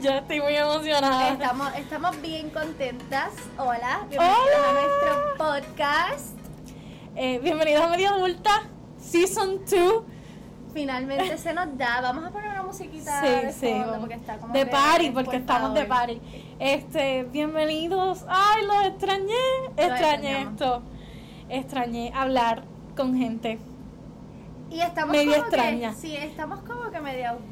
Yo estoy muy emocionada. Estamos, estamos bien contentas. Hola, bienvenidos a nuestro podcast. Eh, bienvenidos a Media Adulta, Season 2. Finalmente se nos da. Vamos a poner una musiquita Sí, de sí. fondo porque está como de party, por porque estamos de party. Este, bienvenidos. Ay, los extrañé. Extrañé esto. Extrañé hablar con gente. Y estamos Medio como extraña. que, sí, estamos como que media weird.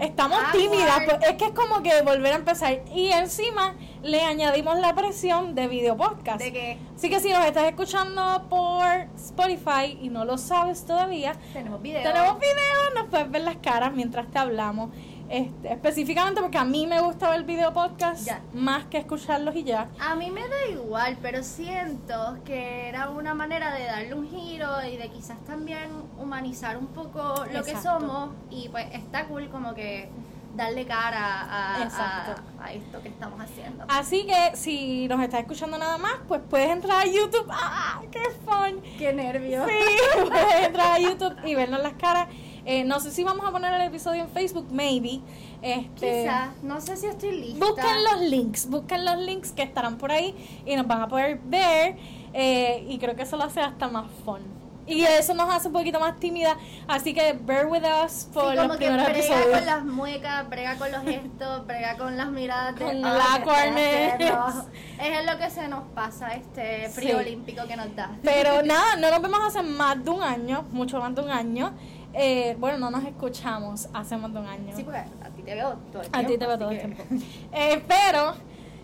Estamos Awkward. tímidas, pues es que es como que volver a empezar. Y encima le añadimos la presión de video podcast. De Así que si nos estás escuchando por Spotify y no lo sabes todavía, tenemos video. tenemos video, nos puedes ver las caras mientras te hablamos. Este, específicamente porque a mí me gusta ver video podcast Ya. más que escucharlos y ya. A mí me da igual, pero siento que era una manera de darle un giro y de quizás también humanizar un poco lo que somos y pues está cool como que darle cara a, Exacto. a, a esto que estamos haciendo. Así que si nos estás escuchando nada más, pues puedes entrar a YouTube. ¡Ah! ¡Qué fun! ¡Qué nervio! Sí, puedes entrar a YouTube y vernos las caras. Eh, no sé si vamos a poner el episodio en Facebook, maybe. Este, Quizás, no sé si estoy lista. Busquen los links, busquen los links que estarán por ahí y nos van a poder ver. eh, y creo que eso lo hace hasta más fun. Y eso nos hace un poquito más tímida. Así que bear with us Sí, por como los que primeros brega episodios. con las muecas, brega con los gestos, brega con las miradas de Con "Ah, la. Es lo que se nos pasa este frío Sí. olímpico que nos da. Pero nada, no nos vemos hace más de un año, mucho más de un año. Eh, bueno, no nos escuchamos hace más de un año. Sí, porque a ti te veo todo el tiempo. A ti te veo todo el que- tiempo. Eh, pero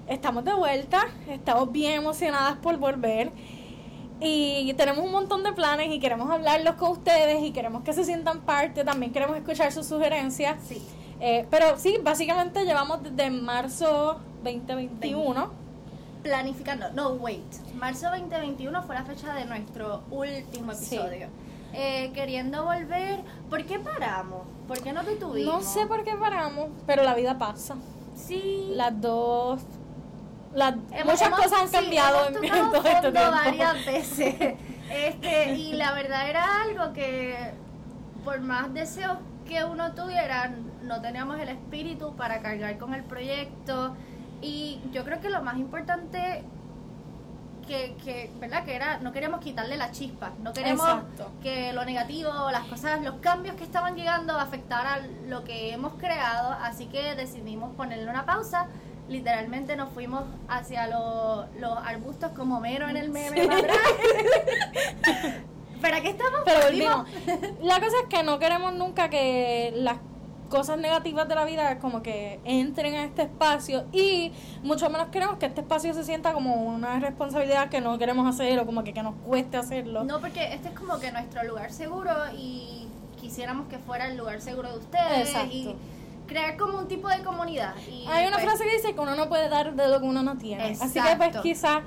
estamos de vuelta, estamos bien emocionadas por volver y tenemos un montón de planes y queremos hablarlos con ustedes y queremos que se sientan parte, también queremos escuchar sus sugerencias. Sí. Eh, pero sí, básicamente llevamos desde marzo 2021. Planificando. No, wait. Marzo 2021 fue la fecha de nuestro último Sí. Eh, queriendo volver. ¿Por qué paramos? ¿Por qué no detuvimos? No sé por qué paramos, pero la vida pasa. Sí. Las dos... Las, Hemos- muchas hemos- cosas han sí, cambiado hemos en, todo este tiempo. varias veces. Este, y la verdad era algo que, por más deseos que uno tuviera, no teníamos el espíritu para cargar con el proyecto. Y yo creo que lo más importante que, que, ¿verdad? Que era, no queríamos quitarle la chispa, no queremos Exacto. que lo negativo, las cosas, los cambios que estaban llegando afectaran lo que hemos creado, así que decidimos ponerle una pausa. Literalmente nos fuimos hacia lo- los arbustos como mero en el meme. Sí. para atrás. ¿Para qué estamos? Pero volvimos. La cosa es que no queremos nunca que las cosas negativas de la vida como que entren a este espacio y mucho menos queremos que este espacio se sienta como una responsabilidad que no queremos hacer o como que, que nos cueste hacerlo. No, porque este es como que nuestro lugar seguro y quisiéramos que fuera el lugar seguro de ustedes Exacto. y crear como un tipo de comunidad. Y Hay una pues, frase que dice que uno no puede dar de lo que uno no tiene. Así que pues Exacto. quizás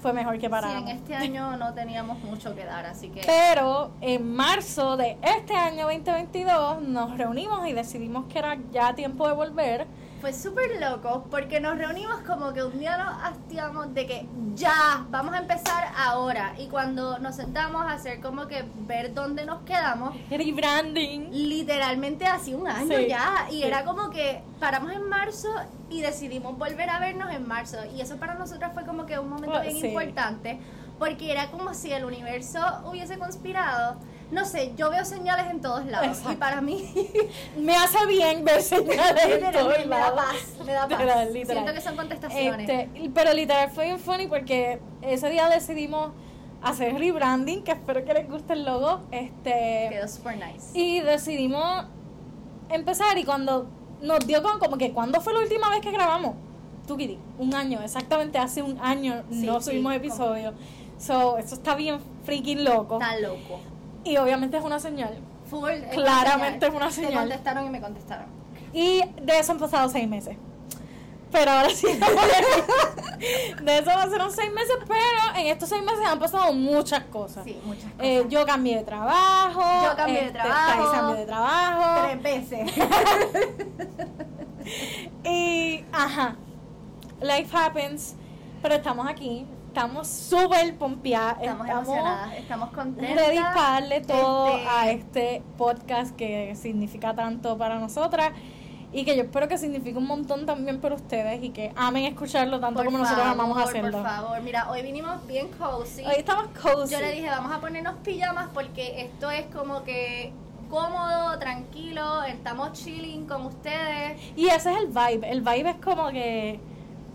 fue mejor que Sí, paráramos. en este año no teníamos mucho que dar, así que... Pero en marzo de este año 2022 nos reunimos y decidimos que era ya tiempo de volver. Fue súper loco porque nos reunimos como que un día nos hastiamos de que ya, vamos a empezar ahora. Y cuando nos sentamos a hacer como que ver dónde nos quedamos, Rebranding. literalmente hace un año Sí, ya. Y sí. era como que paramos en marzo y decidimos volver a vernos en marzo. Y eso para nosotros fue como que un momento Oh, bien sí. importante porque era como si el universo hubiese conspirado. No sé, yo veo señales en todos lados. Exacto. Y para mí... Me hace bien ver señales en Literal, todos me, me da paz, me da paz. Literal, literal. Siento que son contestaciones. Este, pero literal fue bien funny porque ese día decidimos hacer rebranding, que espero que les guste el logo. Este Quedó super nice. y decidimos empezar y cuando nos dio con como que cuando fue la última vez que grabamos, tú Kitty, un año, exactamente hace un año Sí, no sí, subimos como- episodio. So, eso está bien freaking loco. Está loco. Y obviamente es una señal. Full. es Claramente es una Me señal. contestaron y me contestaron. Y de eso han pasado seis meses. Pero ahora sí. de eso pasaron seis meses, pero en estos seis meses han pasado muchas cosas. Sí, muchas cosas. Eh, yo cambié de trabajo. Yo cambié de este, trabajo. Cambió de trabajo. Tres veces. Y, ajá, life happens, pero estamos aquí, estamos súper pompeadas, Estamos emocionadas, estamos contentas. ready para darle todo Este, a este podcast que significa tanto para nosotras. y que yo espero que signifique un montón también para ustedes y que amen escucharlo tanto Por como nosotros favor, amamos hacerlo. Por favor, mira, hoy vinimos bien cozy. Hoy estamos cozy. Yo le dije, vamos a ponernos pijamas porque esto es como que cómodo, tranquilo, estamos chilling con ustedes. Y ese es el vibe. El vibe es como que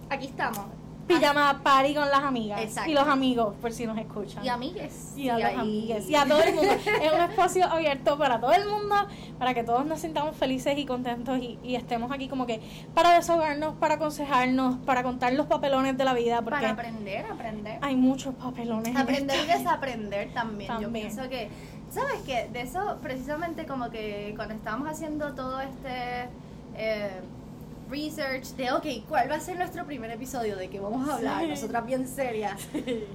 Aquí estamos. Pijama party con las amigas Exacto. y los amigos, por si nos escuchan. Y amigues. Y a los ahí. amigues. Y a todo el mundo. es un espacio abierto para todo el mundo, para que todos nos sintamos felices y contentos y, y estemos aquí como que para desahogarnos, para aconsejarnos, para contar los papelones de la vida, porque Para aprender, aprender. hay muchos papelones. en Aprender y desaprender también. Yo También. pienso que, ¿sabes qué? De eso, precisamente como que cuando estábamos haciendo todo este eh, research de, ok, ¿cuál va a ser nuestro primer episodio? ¿De qué vamos a hablar? Sí. Nosotras bien serias.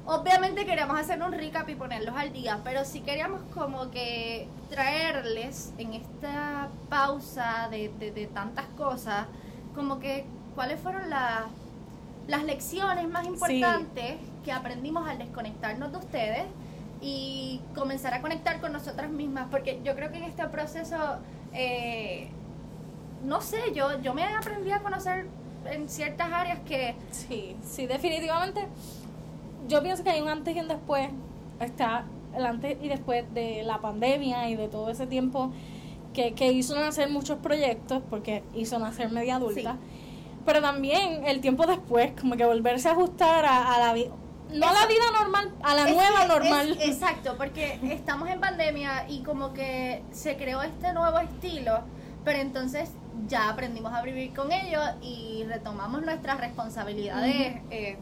Obviamente queríamos hacer un recap y ponerlos al día, pero sí queríamos como que traerles en esta pausa de, de- de tantas cosas, como que cuáles fueron las las lecciones más importantes que aprendimos al desconectarnos de ustedes y comenzar a conectar con nosotras mismas, porque yo creo que en este proceso, eh, no sé, yo, yo me aprendí a conocer en ciertas áreas que Sí, sí, definitivamente. Yo pienso que hay un antes y un después. Está el antes y después de la pandemia y de todo ese tiempo que, que hizo nacer muchos proyectos, porque hizo nacer media adulta. Pero también el tiempo después, como que volverse a ajustar a, a la vida. No a la vida normal, a la Es nueva que normal. es- exacto, porque estamos en pandemia y como que se creó este nuevo estilo, pero entonces ya aprendimos a vivir con ello y retomamos nuestras responsabilidades eh,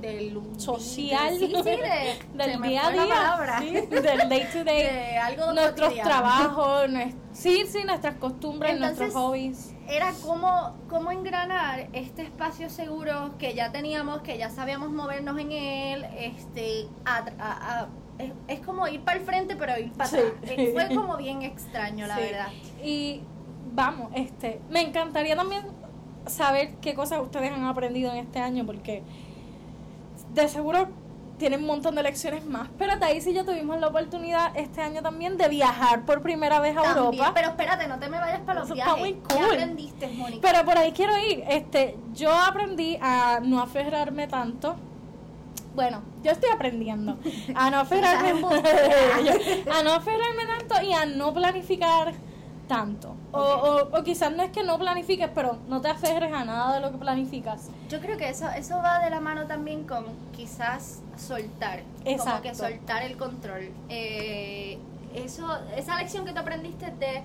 del Social. Sí, sí, de, del día a día. sí, del day to day. de algo nuestros cotidiano. trabajos, nues- sí, sí, nuestras costumbres, Entonces, nuestros hobbies. Era cómo, cómo engranar este espacio seguro que ya teníamos, que ya sabíamos movernos en él, este, a- a- a- es, es como ir para el frente pero ir para atrás. Eh, Fue como bien extraño, la verdad. Y vamos, este, me encantaría también saber qué cosas ustedes han aprendido en este año, porque de seguro tienen un montón de lecciones más. Pero Daisy y yo tuvimos la oportunidad este año también de viajar por primera vez a También, Europa. pero espérate, no te me vayas para los Eso está viajes. muy ¿Qué cool. aprendiste, Mónica? Pero por ahí quiero ir. Este, yo aprendí a no aferrarme tanto. Bueno, yo estoy aprendiendo a no aferrarme, a no aferrarme tanto y a no planificar tanto. O, o, o quizás no es que no planifiques, pero no te aferres a nada de lo que planificas. Yo creo que eso, eso va de la mano también con quizás soltar. Como Exacto. que soltar el control. Eh, eso, esa lección que tú aprendiste de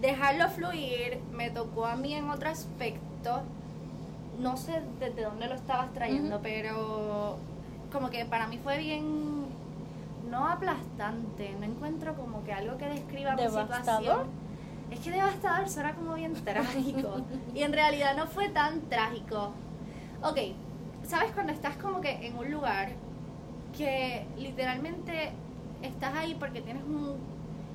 dejarlo fluir, me tocó a mí en otro aspecto. No sé desde dónde lo estabas trayendo, pero como que para mí fue bien no aplastante, no encuentro como que algo que describa mi ¿Devastador? situación. Es que devastador suena como bien trágico. y en realidad no fue tan trágico. Ok, ¿sabes cuando estás como que en un lugar que literalmente estás ahí porque tienes un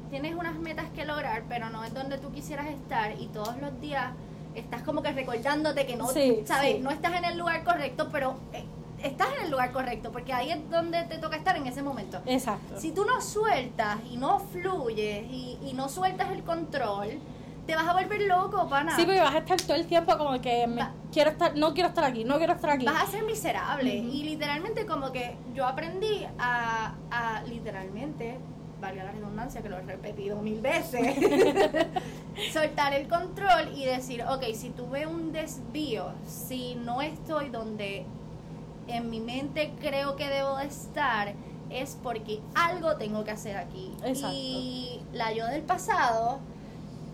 tienes unas metas que lograr, pero no es donde tú quisieras estar y todos los días estás como que recordándote que no, Sí, sabes, sí. no estás en el lugar correcto, pero eh, estás en el lugar correcto porque ahí es donde te toca estar en ese momento. Exacto. Si tú no sueltas y no fluyes y, y no sueltas el control, te vas a volver loco, pana. Sí, porque vas a estar todo el tiempo como que me- quiero estar, no quiero estar aquí, no quiero estar aquí. Vas a ser miserable. Y literalmente como que yo aprendí a, a literalmente, valga la redundancia que lo he repetido mil veces, soltar el control y decir, ok, si tuve un desvío, si no estoy donde en mi mente creo que debo de estar, es porque algo tengo que hacer aquí. Exacto. Y la yo del pasado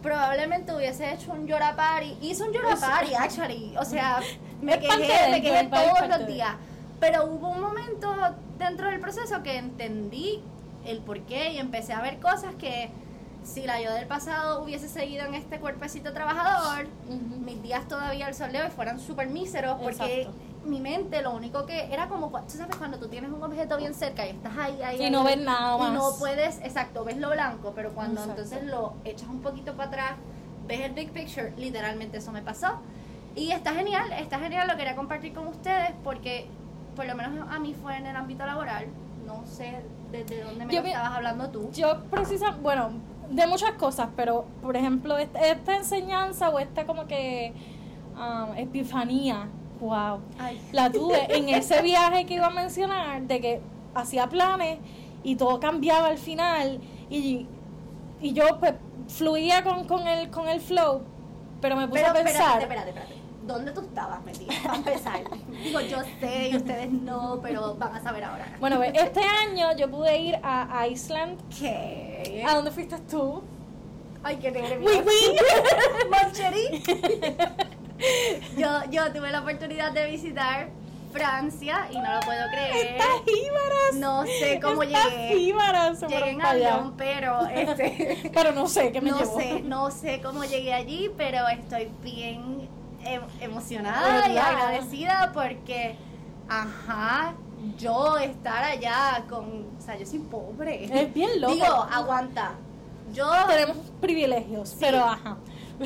probablemente hubiese hecho un llorapari. Hice un llorapari, actually. O sea, me quejé, me quejé todos los días. Pero hubo un momento dentro del proceso que entendí el porqué y empecé a ver cosas que si la yo del pasado hubiese seguido en este cuerpecito trabajador, Ujú. mis días todavía al sol de hoy fueran súper míseros porque Exacto. Mi mente lo único que era como, tú sabes, cuando tú tienes un objeto bien cerca y estás ahí, ahí, Y ahí, no ves nada y más. no puedes, exacto, ves lo blanco, pero cuando Exacto. entonces lo echas un poquito para atrás, ves el big picture, literalmente eso me pasó. Y está genial, está genial, lo quería compartir con ustedes porque por lo menos a mí fue en el ámbito laboral, no sé desde dónde me Yo estabas hablando tú. Yo precisa, bueno, de muchas cosas, pero por ejemplo, esta, esta enseñanza o esta como que um, epifanía, wow, Ay. la tuve en ese viaje que iba a mencionar, de que hacía planes y todo cambiaba al final y, y yo pues fluía con, con, el, con el flow, pero me puse Pero a pensar... espérate, espérate, espérate. ¿Dónde tú estabas metida? Para empezar. Digo, yo sé y ustedes no, pero van a saber ahora. Bueno, ve, este año yo pude ir a Iceland. ¿Qué? ¿A dónde fuiste tú? Ay, qué nervios. Uy, uy. Moncherí. Yo, yo tuve la oportunidad de visitar Francia y no lo puedo creer. Estas jíbaras. No sé cómo Estas llegué. jíbaras se Llegué en avión, pero este. Pero no sé qué me no llevó. sé, no sé cómo llegué allí, pero estoy bien em- emocionada y agradecida porque, ajá, yo estar allá con, o sea, yo soy pobre. Es bien loco. Digo, aguanta. Yo, Tenemos privilegios, pero ajá.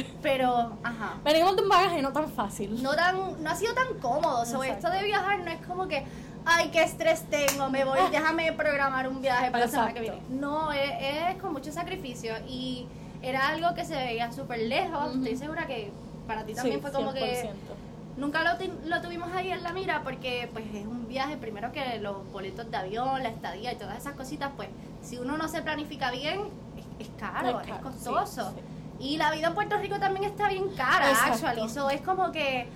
pero, ajá. Venimos de un bagaje no tan fácil. No tan, no ha sido tan cómodo. Sobre esto Exacto. de viajar no es como que, ay, qué estrés tengo, me voy, déjame programar un viaje para la semana que viene. Exacto. No, es, es con mucho sacrificio y era algo que se veía súper lejos. Estoy segura que para ti también Sí, fue como que 100%. nunca lo, lo tuvimos ahí en la mira porque pues es un viaje, primero que los boletos de avión, la estadía y todas esas cositas, pues si uno no se planifica bien, es, es caro, es, caro, costoso. sí, sí. Y la vida en Puerto Rico también está bien cara, Exacto. actually. So, es como que,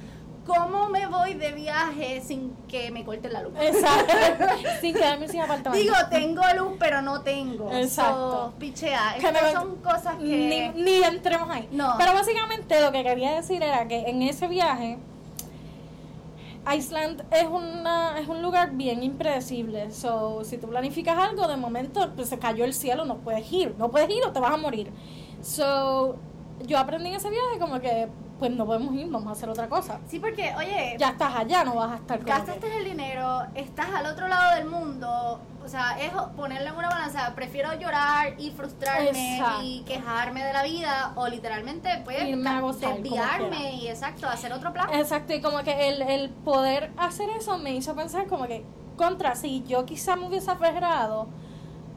¿cómo me voy de viaje sin que me corten la luz? Exacto. Sin quedarme sin apartamento. Digo, tengo luz, pero no tengo. Exacto. So, pichea. Estas son cosas que... ni, ni entremos ahí. No. Pero básicamente lo que quería decir era que en ese viaje, Iceland es una es un lugar bien impredecible. So, si tú planificas algo, de momento pues, se cayó el cielo, no puedes ir. No puedes ir o te vas a morir. So, yo aprendí en ese viaje como que pues no podemos ir, vamos a hacer otra cosa. Sí, porque, oye, Ya estás allá, no vas a estar como gastaste que- el dinero, estás al otro lado del mundo, o sea, es ponerle en una balanza, prefiero llorar y frustrarme Exacto. y quejarme de la vida o literalmente pues Irme a gozar desviarme y exacto, hacer otro plan. Exacto, y como que el, el poder hacer eso me hizo pensar como que, contra, si yo quizá me hubiese aferrado,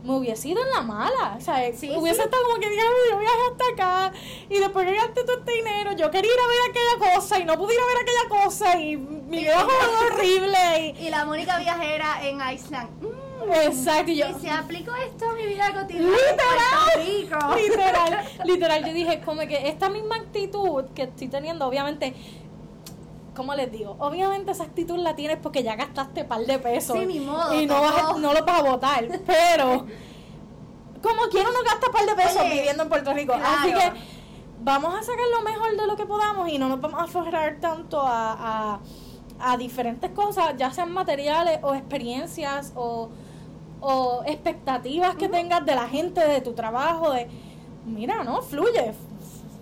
me hubiese ido en la mala. O sea, Sí, hubiese sí. estado como que, diablo, yo viajé hasta acá y después que gasté todo este dinero, yo quería ir a ver aquella cosa y no pude ir a ver aquella cosa y mi vida fue horrible. Y la Mónica viajera en Iceland. Mm, exacto, y yo... y se aplicó esto a mi vida cotidiana Literal. Puerto Rico. literal, literal, yo dije como que esta misma actitud que estoy teniendo, obviamente, ¿cómo les digo? Obviamente esa actitud la tienes porque ya gastaste par de pesos. Sí, ni modo, Y no, vas no los vas a votar, pero como quiera no gasta par de pesos Oye, viviendo en Puerto Rico. claro. Así que vamos a sacar lo mejor de lo que podamos y no nos vamos a aferrar tanto a, a, a diferentes cosas, ya sean materiales o experiencias o, o expectativas que tengas de la gente, de tu trabajo, de mira, no, fluye.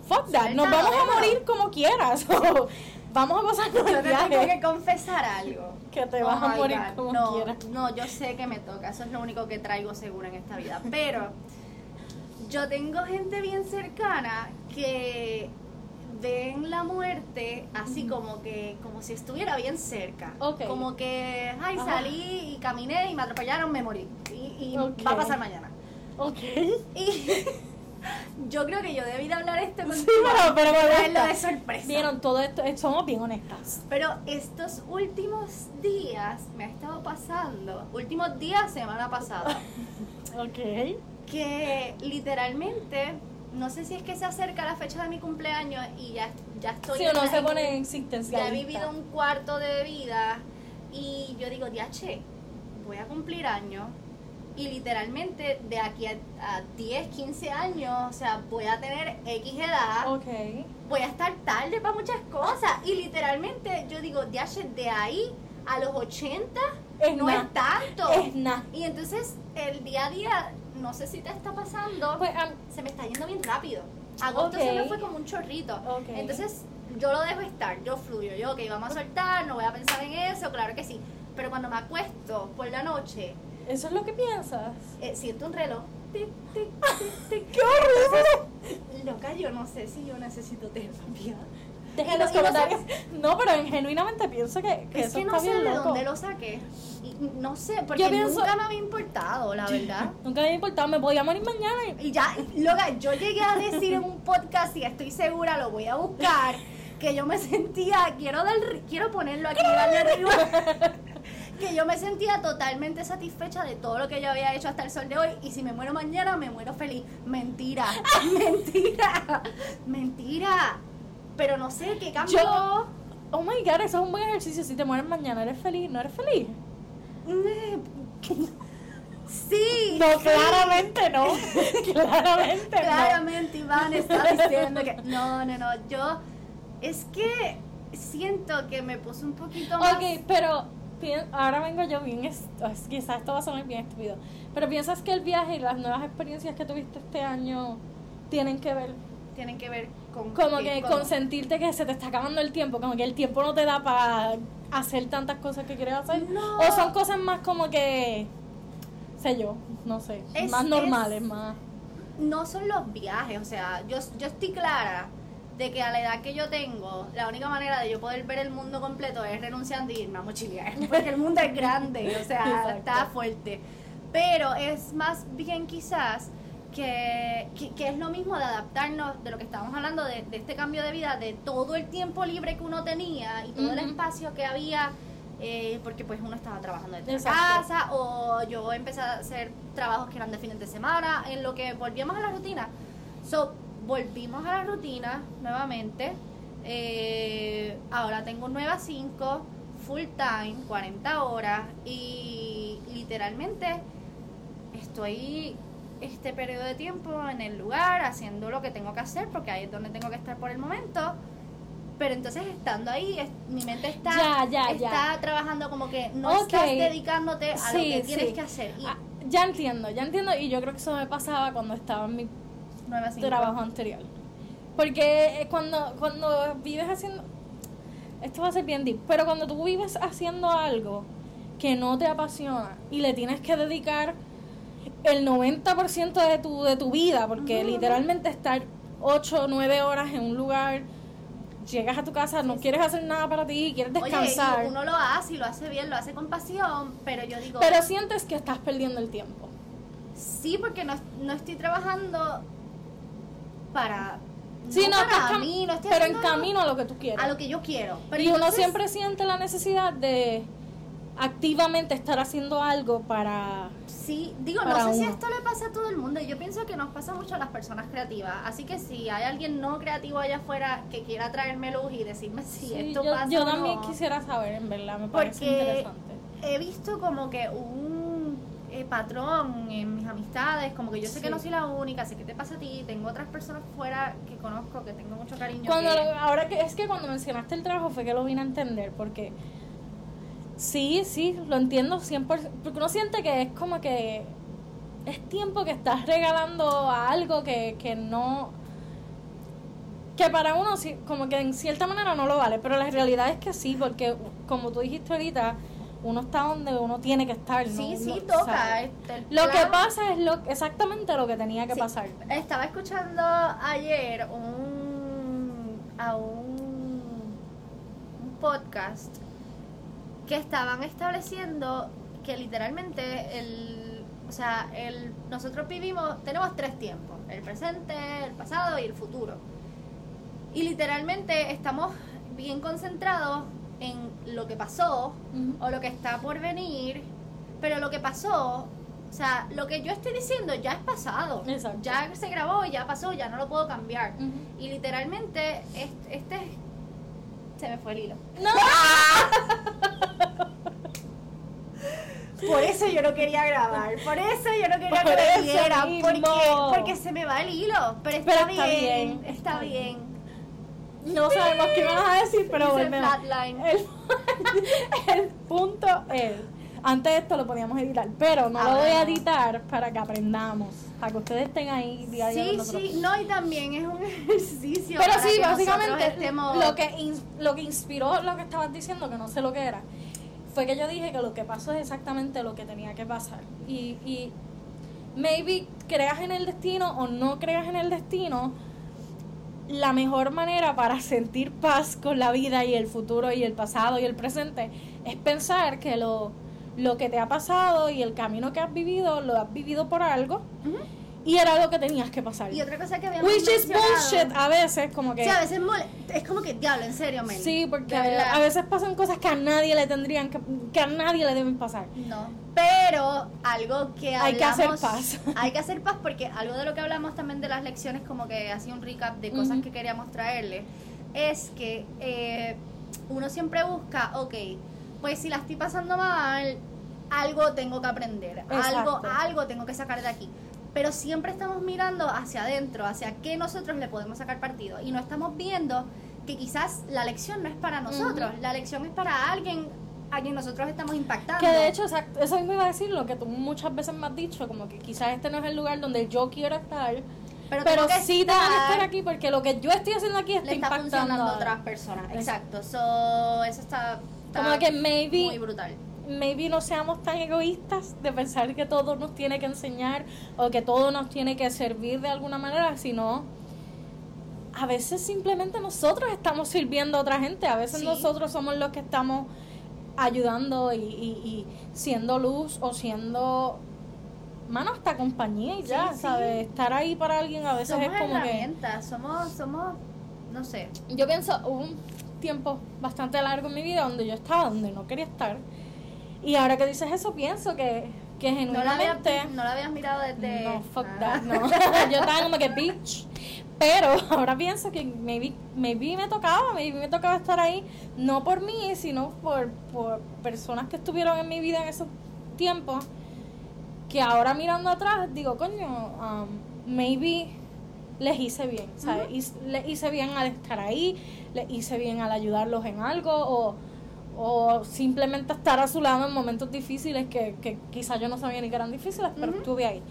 Fuck that, nos vamos a morir como quieras. vamos a pasar Yo el te tengo que viaje. confesar algo. Que te Oh vas a morir God. como no, quieras. No, yo sé que me toca, eso es lo único que traigo seguro en esta vida. Pero yo tengo gente bien cercana que ven la muerte así como que como si estuviera bien cerca. Ok. Como que, ay, Ajá. salí y caminé y me atropellaron, me morí. Y, va a pasar mañana. Ok. Y yo creo que yo debí de hablar esto con Sí, pero, pero me de sorpresa. Vieron, todo esto, eh, somos bien honestas. Pero estos últimos días me ha estado pasando, últimos días, semana pasada, Ok. que literalmente, no sé si es que se acerca la fecha de mi cumpleaños y ya, ya estoy uno la- se en- pone ya existencial. he vivido un cuarto de vida y yo digo, diache, voy a cumplir años y literalmente de aquí a, a 10, 15 años, o sea, voy a tener X edad Ok. voy a estar tarde para muchas cosas. Y literalmente yo digo, de ahí a los 80 Es no na. es tanto. Es nada. Y entonces el día a día, no sé si te está pasando, Pues, am- se me está yendo bien rápido. Agosto se me fue como un chorrito. Ok. Entonces yo lo dejo estar, yo fluyo, yo, ok, vamos a soltar, no voy a pensar en eso, claro que sí. Pero cuando me acuesto por la noche, ¿Eso es lo que piensas? eh, siento un reloj. Tic, tic, tic. ¡Qué horrible! Loca, yo no sé si yo necesito terapia. Deja Y los no- y no sé- comentarios. No, pero en- genuinamente pienso que, que es eso que no está sé bien de loco. dónde lo saqué. Y no sé, porque nunca me había importado, la verdad. nunca me había importado, me podía morir mañana. Y ya, loca, yo llegué a decir en un podcast y estoy segura, lo voy a buscar, que yo me sentía, quiero, del, quiero ponerlo aquí, darle arriba. Que yo me sentía totalmente satisfecha de todo lo que yo había hecho hasta el sol de hoy y si me muero mañana me muero feliz. Mentira, mentira, mentira. Pero no sé qué cambió. oh my god, eso es un buen ejercicio. Si te mueres mañana, ¿eres feliz? ¿No eres feliz? Sí. No, claramente no. claramente Claramente Iván está diciendo que. No, no, no. Yo. Es que siento que me puse un poquito más. Ok, pero ahora vengo yo bien, quizás esto va a sonar bien estúpido, pero piensas que el viaje y las nuevas experiencias que tuviste este año tienen que ver tienen que ver con como que con sentirte que se te está acabando el tiempo, como que el tiempo no te da para hacer tantas cosas que quieres hacer o son cosas más como que sé yo, no sé, más normales, más no son los viajes, o sea, yo yo estoy clara de que a la edad que yo tengo, la única manera de yo poder ver el mundo completo es renunciando y irme a mochilear, porque el mundo es grande, o sea, está fuerte. Pero es más bien quizás que, que, es lo mismo de adaptarnos, de lo que estábamos hablando, de, este cambio de vida, de todo el tiempo libre que uno tenía y todo el espacio que había, eh, porque pues uno estaba trabajando desde casa o yo empecé a hacer trabajos que eran de fines de semana, en lo que volvíamos a la rutina. So, volvimos a la rutina nuevamente. Eh, ahora tengo un 9 a 5, full time, 40 horas y literalmente estoy este periodo de tiempo en el lugar haciendo lo que tengo que hacer porque ahí es donde tengo que estar por el momento. Pero entonces estando ahí, mi mente está, está trabajando como que no estás dedicándote a lo que tienes que hacer. Ah, ya entiendo, ya entiendo y yo creo que eso me pasaba cuando estaba en mi trabajo anterior. Porque cuando, cuando vives haciendo. Esto va a ser bien deep, pero cuando tú vives haciendo algo que no te apasiona y le tienes que dedicar el 90% de tu, de tu vida, porque literalmente estar 8 o 9 horas en un lugar, llegas a tu casa, no quieres hacer nada para ti, quieres descansar. Oye, uno lo hace y lo hace bien, lo hace con pasión, pero yo digo... Pero sientes que estás perdiendo el tiempo. Sí, porque no, no estoy trabajando para Sí, no, para mí, no estoy pero en camino a lo que tú quieres. A lo que yo quiero. y uno siempre siente la necesidad de activamente estar haciendo algo para sí digo no sé si esto le pasa a todo el mundo. Yo pienso que nos pasa mucho a las personas creativas. Así que si hay alguien no creativo allá afuera que quiera traerme luz y decirme si esto yo, pasa yo también quisiera saber en verdad me parece interesante. he visto como que un patrón en mis amistades, como que yo sé que no soy la única, sé que te pasa a ti, tengo otras personas fuera que conozco, que tengo mucho cariño. Cuando ahora que es que cuando mencionaste el trabajo fue que lo vine a entender, porque sí, sí, lo entiendo 100%, porque uno siente que es como que es tiempo que estás regalando a algo que, que no que para uno como que en cierta manera no lo vale, pero la realidad es que sí, porque como tú dijiste ahorita, uno está donde uno tiene que estar. Sí, sí, toca. Este, lo que pasa es lo exactamente lo que tenía que pasar. Estaba escuchando ayer un, a un, un podcast que estaban estableciendo que literalmente el, o sea, el, nosotros vivimos, tenemos tres tiempos, el presente, el pasado y el futuro. Y literalmente estamos bien concentrados en lo que pasó o lo que está por venir, pero lo que pasó, o sea, lo que yo estoy diciendo ya es pasado. Ya se grabó, ya pasó, ya no lo puedo cambiar. Y literalmente, este, este, se me fue el hilo. ¡No! Por eso yo no quería grabar. Por eso yo no quería que lo. Porque, porque se me va el hilo. Pero está, bien, Está bien. No sabemos qué vas a decir, pero volvemos. El, el punto es, antes de esto lo podíamos editar, pero no lo voy a editar para que aprendamos, para que ustedes estén ahí día a día. Sí, sí, no, y también es un ejercicio. Pero sí, básicamente lo, que lo que inspiró lo que estabas diciendo, que no sé lo que era, fue que yo dije que lo que pasó es exactamente lo que tenía que pasar. Y, y maybe creas en el destino o no creas en el destino, la mejor manera para sentir paz con la vida y el futuro y el pasado y el presente es pensar que lo, lo que te ha pasado y el camino que has vivido, lo has vivido por algo. Y era algo que tenías que pasar. Y otra cosa que habíamos Which is bullshit a veces, como que... Sí, a veces mole- es como que, diablo, en serio, men. Sí, porque a veces pasan cosas que a nadie le tendrían que, que a nadie le deben pasar. No, pero algo que Hay que hacer hablamos- paz. Hay que hacer paz porque algo de lo que hablamos también de las lecciones, como que hacía un recap de cosas que queríamos traerle, es que eh, uno siempre busca, ok, pues si la estoy pasando mal, algo tengo que aprender, algo, Exacto. algo tengo que sacar de aquí. Pero siempre estamos mirando hacia adentro, hacia qué nosotros le podemos sacar partido. Y no estamos viendo que quizás la lección no es para nosotros, la lección es para alguien a quien nosotros estamos impactando. Que de hecho, exacto, eso mismo iba a decir lo que tú muchas veces me has dicho, como que quizás este no es el lugar donde yo quiero estar, pero, tengo que sí tengo que estar- estar aquí porque lo que yo estoy haciendo aquí está le está impactando. funcionando a a- otras personas. Exacto. So, eso está, está Como que muy maybe, brutal. Maybe no seamos tan egoístas de pensar que todo nos tiene que enseñar o que todo nos tiene que servir de alguna manera, sino a veces simplemente nosotros estamos sirviendo a otra gente, a veces Sí. nosotros somos los que estamos ayudando y, y- y siendo luz o siendo mano hasta compañía y ya, Sí, sí. ¿sabes? Estar ahí para alguien a veces Somos es como que herramientas, somos, somos, no sé. yo pienso, hubo un tiempo bastante largo en mi vida donde yo estaba donde no quería estar. Y ahora que dices eso, pienso que, que genuinamente... no la habías mirado desde... No, fuck Ah. that, no. yo estaba como que bitch. Pero ahora pienso que maybe, maybe me tocaba, maybe me tocaba estar ahí, no por mí, sino por, por personas que estuvieron en mi vida en esos tiempos, que ahora mirando atrás digo, coño, um, maybe les hice bien, ¿sabes? Hice- Les hice bien al estar ahí, les hice bien al ayudarlos en algo o, o simplemente estar a su lado en momentos difíciles que, que quizás yo no sabía ni que eran difíciles, pero estuve ahí.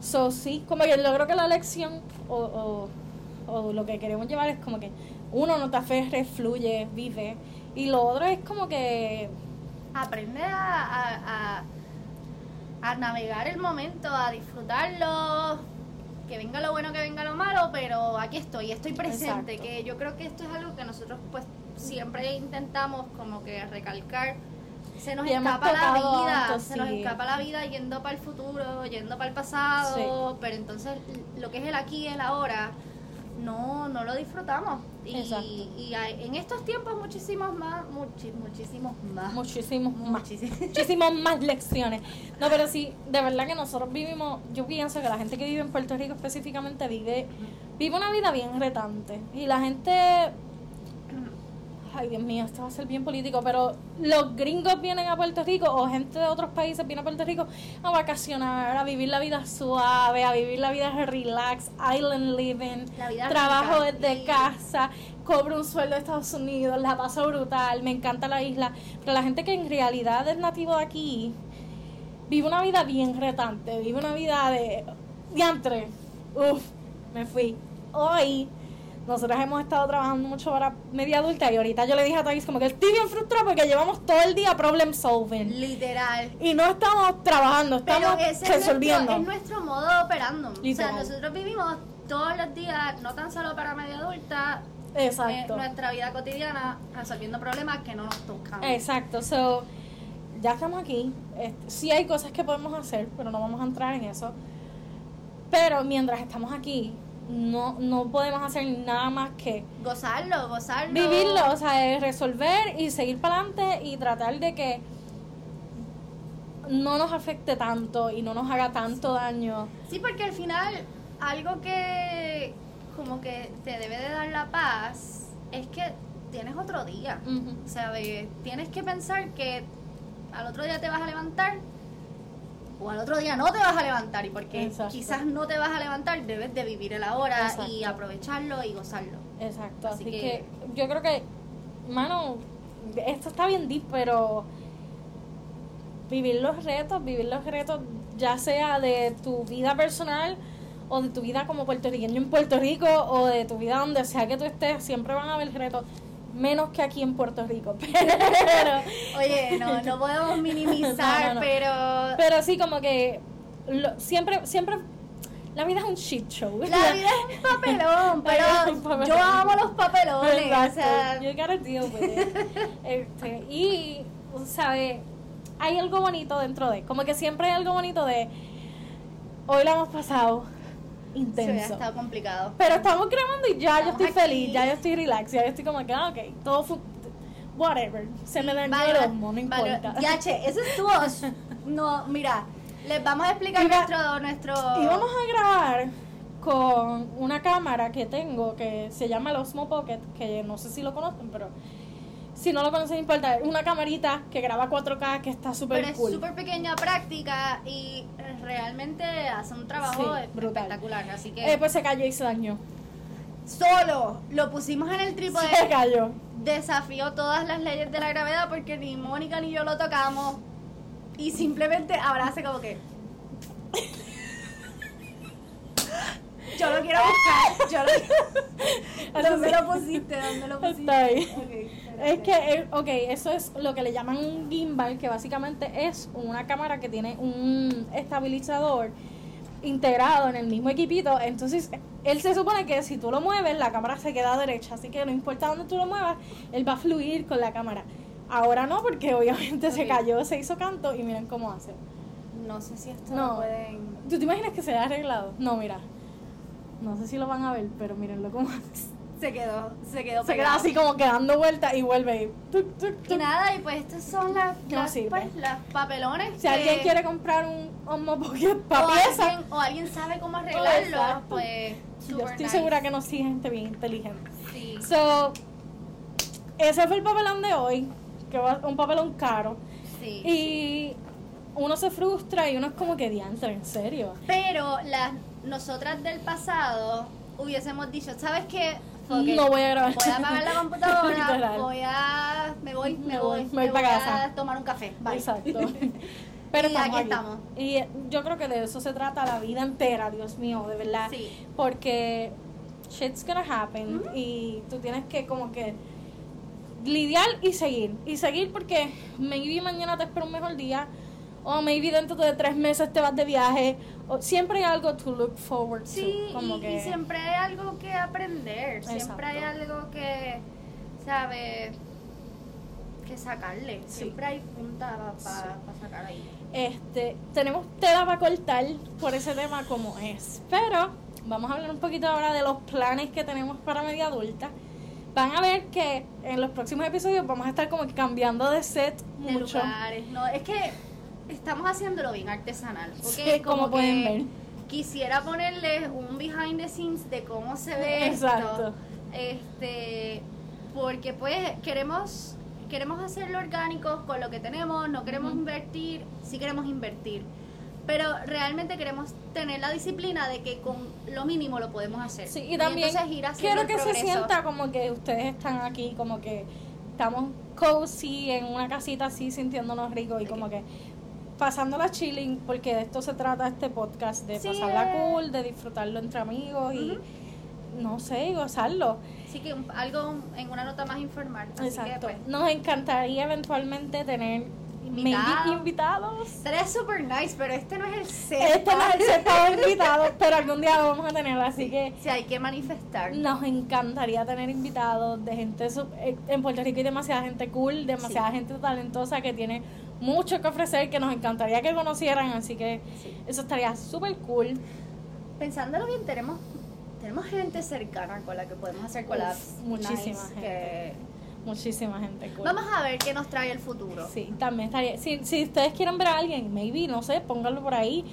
So, sí, como que yo creo que la lección o, o, o lo que queremos llevar es como que uno no te aferres, fluye, vive. Y lo otro es como que Aprende a, a, a, a navegar el momento, a disfrutarlo, que venga lo bueno, que venga lo malo, pero aquí estoy, estoy presente, Exacto. que yo creo que esto es algo que nosotros pues siempre intentamos como que recalcar. Se nos Y escapa la vida, se nos escapa la vida yendo para el futuro, yendo para el pasado, pero entonces lo que es el aquí y el ahora no, no lo disfrutamos. Y, hay- en estos tiempos muchísimos más, muchi- muchísimos más. muchísimos más. Muchísimos. más lecciones. No, pero sí, de verdad que nosotros vivimos, yo pienso que la gente que vive en Puerto Rico específicamente vive, vive una vida bien retante. Y la gente, ay Dios mío, esto va a ser bien político, pero los gringos vienen a Puerto Rico o gente de otros países viene a Puerto Rico a vacacionar, a vivir la vida suave, a vivir la vida relax, island living, trabajo rica. desde casa, cobro un sueldo de Estados Unidos, la paso brutal, me encanta la isla. Pero la gente que en realidad es nativo de aquí vive una vida bien retante, vive una vida de diantre. Uf, me fui. Hoy nosotros hemos estado trabajando mucho para media adulta y ahorita yo le dije a Thais como que estoy bien frustrada porque llevamos todo el día problem solving Literal. y no estamos trabajando, Pero estamos ese es nuestro, resolviendo. es nuestro modo de operando. Literal. O sea, nosotros vivimos todos los días, no tan solo para media adulta, Exacto. eh, nuestra vida cotidiana resolviendo problemas que no nos tocan. Exacto, so ya estamos aquí. Este, sí hay cosas que podemos hacer, pero no vamos a entrar en eso. Pero mientras estamos aquí, no, no podemos hacer nada más que Gozarlo, gozarlo. vivirlo, o sea, es resolver y seguir para adelante y tratar de que no nos afecte tanto y no nos haga tanto daño. Sí, porque al final algo que como que te debe de dar la paz es que tienes otro día. O sea, de- tienes que pensar que al otro día te vas a levantar o al otro día no te vas a levantar y porque Exacto. quizás no te vas a levantar debes de vivir el ahora y Exacto. aprovecharlo y gozarlo. Exacto, Así así, que, que- yo creo que, mano, esto está bien deep, pero vivir los retos, vivir los retos, ya sea de tu vida personal o de tu vida como puertorriqueño en Puerto Rico o de tu vida donde sea que tú estés, siempre van a haber retos, menos que aquí en Puerto Rico, pero, Oye, no, no podemos minimizar, No, no, no. pero pero sí como que lo- siempre, siempre, la vida es un shit show. la vida es un papelón, pero un papelón. yo amo los papelones. O Exacto. sea, You gotta deal with it. Este, y, ¿sabes? hay algo bonito dentro de, como que siempre hay algo bonito de, hoy la hemos pasado Se intenso. hubiera estado complicado. Pero estamos grabando y ya yo Estamos estoy aquí. feliz, ya yo estoy relax, ya yo estoy como que, ah, ok, todo fue, whatever, se me dañó el ojo, no importa. Ya, che, esa es tu voz. No, mira, les vamos a explicar Iba- nuestro, nuestro... Y vamos a grabar con una cámara que tengo que se llama el Osmo Pocket, que no sé si lo conocen, pero si no lo conocen, no importa. Es una camarita que graba 4K que está súper Pero es súper pequeña, práctica y realmente hace un trabajo Sí, espectacular. Así que Eh, pues se cayó y se dañó. solo lo pusimos en el trípode. Se cayó. Desafió todas las leyes de la gravedad porque ni Mónica ni yo lo tocamos. Y simplemente ahora hace como que. Yo lo quiero buscar. Yo lo... ¿Dónde lo pusiste? ¿Dónde lo pusiste? Está ahí. Ok, Es que, eh, ok, eso es lo que le llaman un gimbal, que básicamente es una cámara que tiene un estabilizador integrado en el mismo equipito. Entonces, él se supone que si tú lo mueves, la cámara se queda derecha. Así que no importa dónde tú lo muevas, él va a fluir con la cámara. Ahora no, porque obviamente se cayó, se hizo canto y miren cómo hace. No sé si esto No. lo pueden. ¿Tú te imaginas que se haya arreglado? No, mira. No sé si lo van a ver, pero mírenlo cómo Se quedó, se quedó se queda pegado. así como que dando vueltas y vuelve y tuc, tuc, Y nada, y pues estas son las, No las, sirve. pues, las papelones. Si que- alguien quiere comprar un Osmo Pocket o para pieza, alguien, o alguien sabe cómo arreglarlo, Exacto. pues yo estoy nice. segura que nos sigue gente bien inteligente. Sí. So, ese fue el papelón de hoy, que va un papelón caro. sí. Y uno se frustra y uno es como que diantre, en serio. Pero las nosotras del pasado hubiésemos dicho, ¿sabes qué? No voy a grabar. Voy a apagar la computadora, voy a... Me voy, me, Me voy, voy, me voy pa' casa. a tomar un café. Bye. Exacto. Pero Y estamos aquí estamos. Y eh, yo creo que de eso se trata la vida entera, Dios mío, de verdad. Sí. Porque shit's gonna happen y tú tienes que como que lidiar y seguir. Y seguir porque maybe mañana te espera un mejor día o maybe dentro de tres meses te vas de viaje. O siempre hay algo to look forward Sí, to. Como y, que, y siempre hay algo que aprender, siempre Exacto. hay algo que, ¿sabes? Que sacarle, Sí. siempre hay punta para Sí. sacar ahí. este, tenemos tela para cortar por ese tema como es. Pero vamos a hablar un poquito ahora de los planes que tenemos para media adulta. Van a ver que en los próximos episodios vamos a estar como que cambiando de set De mucho. lugares, no, es que estamos haciéndolo bien artesanal, Sí, porque como como pueden ver. quisiera ponerles un behind the scenes de cómo se ve Exacto. esto, este, porque pues queremos queremos hacerlo orgánico con lo que tenemos, no queremos invertir, sí queremos invertir, pero realmente queremos tener la disciplina de que con lo mínimo lo podemos hacer. Sí, y también entonces ir quiero que se sienta como que ustedes están aquí, como que estamos cozy en una casita así, sintiéndonos ricos y como que pasándola chilling, porque de esto se trata este podcast, de Sí, pasarla cool, de disfrutarlo entre amigos y no sé, gozarlo. Así que un- algo en una nota más informal. Así Exacto. que pues Nos encantaría eventualmente tener Invitados. maybe invitados. Sería super nice, pero este no es el set. Este no es el estado invitado, pero algún día lo vamos a tener, así que Si hay que manifestar. Nos encantaría tener invitados de gente eh, en Puerto Rico hay demasiada gente cool, demasiada Sí. gente talentosa que tiene mucho que ofrecer que nos encantaría que conocieran, así que Sí. eso estaría súper cool. Pensándolo bien, tenemos tenemos gente cercana con la que podemos hacer collabs. Uf, muchísima nice, gente. que- Muchísima gente cool. Vamos a ver qué nos trae el futuro. Sí, también estaría. Si, si ustedes quieren ver a alguien, maybe, no sé, pónganlo por ahí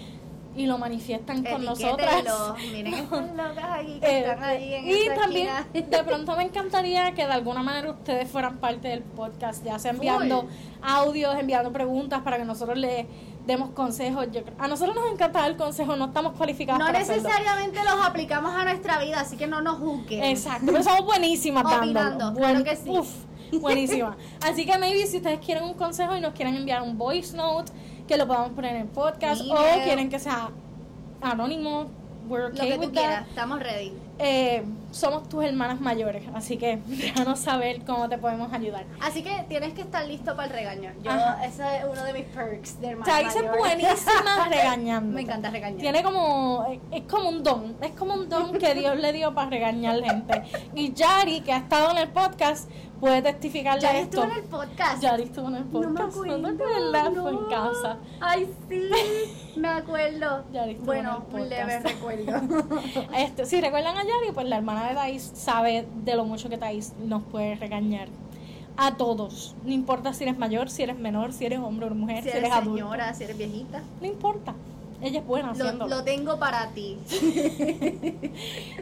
y lo manifiestan con nosotras. Etiquétenlo. Miren estas locas ahí que están ahí en y también esquina. de pronto me encantaría que de alguna manera ustedes fueran parte del podcast, ya sea enviando audios, enviando preguntas para que nosotros les demos consejos. Yo, creo- a nosotros nos encanta dar consejos, no estamos cualificados No para hacerlo. necesariamente los aplicamos a nuestra vida, así que no nos juzguen. Exacto, pero somos buenísimas Opinando, dando. claro que sí. Uf, buenísima. Así que maybe si ustedes quieren un consejo y nos quieren enviar un voice note, que lo podamos poner en el podcast, o quieren que sea anónimo, we're Lo okay que tú quieras, estamos ready. Eh, somos tus hermanas mayores, así que déjanos saber cómo te podemos ayudar. Así que tienes que estar listo para el regaño. Yo, Ajá. ese es uno de mis perks de hermana sea, es buenísima regañando. Me encanta regañar. Tiene como, es como un don, es como un don que Dios le dio para regañar gente. Y Yari, que ha estado en el podcast, puede testificar de Ya esto. estuvo en el podcast. Yari estuvo en el No me podcast. acuerdo. ¿No acuerdas? Fue en no. casa. Ay, sí, me acuerdo. Yari estuvo Bueno, en el un leve podcast. recuerdo. Este, si recuerdan a Yari, pues la hermana de Thais sabe de lo mucho que Thais nos puede regañar. A todos. No importa si eres mayor, si eres menor, si eres hombre o mujer, si si, eres eres adulto. señora, si eres viejita. No importa. Ella es buena Lo, haciéndolo. lo tengo para ti.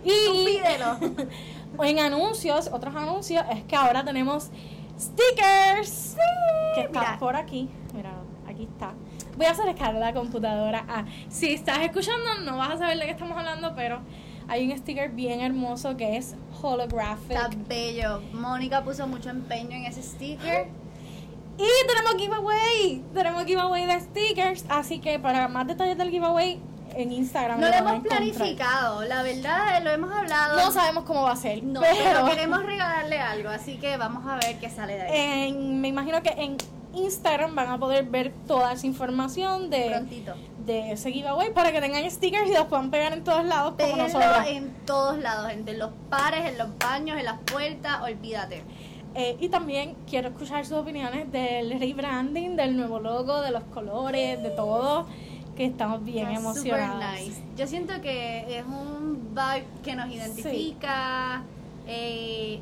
y Pídelo. en anuncios, otros anuncios, es que ahora tenemos stickers. que está mira. por aquí. Mira, aquí está. Voy a acercar la computadora. Ah, si estás escuchando, no vas a saber de qué estamos hablando, pero hay un sticker bien hermoso que es holographic. Está bello. Mónica puso mucho empeño en ese sticker. Y tenemos giveaway. Tenemos giveaway de stickers. Así que para más detalles del giveaway, en Instagram. No lo hemos planificado, la verdad, lo hemos hablado. No sabemos cómo va a ser. No, pero, pero queremos regalarle algo, así que vamos a ver qué sale de ahí. en- me imagino que en Instagram van a poder ver toda esa información de, Prontito. de ese giveaway para que tengan stickers y los puedan pegar en todos lados como nosotros. en todos lados, en los pares, en los baños, en las puertas, olvídate. Eh, y también quiero escuchar sus opiniones del rebranding, del nuevo logo, de los colores, de todo, que estamos bien Está emocionados. super nice. Yo siento que es un vibe que nos identifica. eh,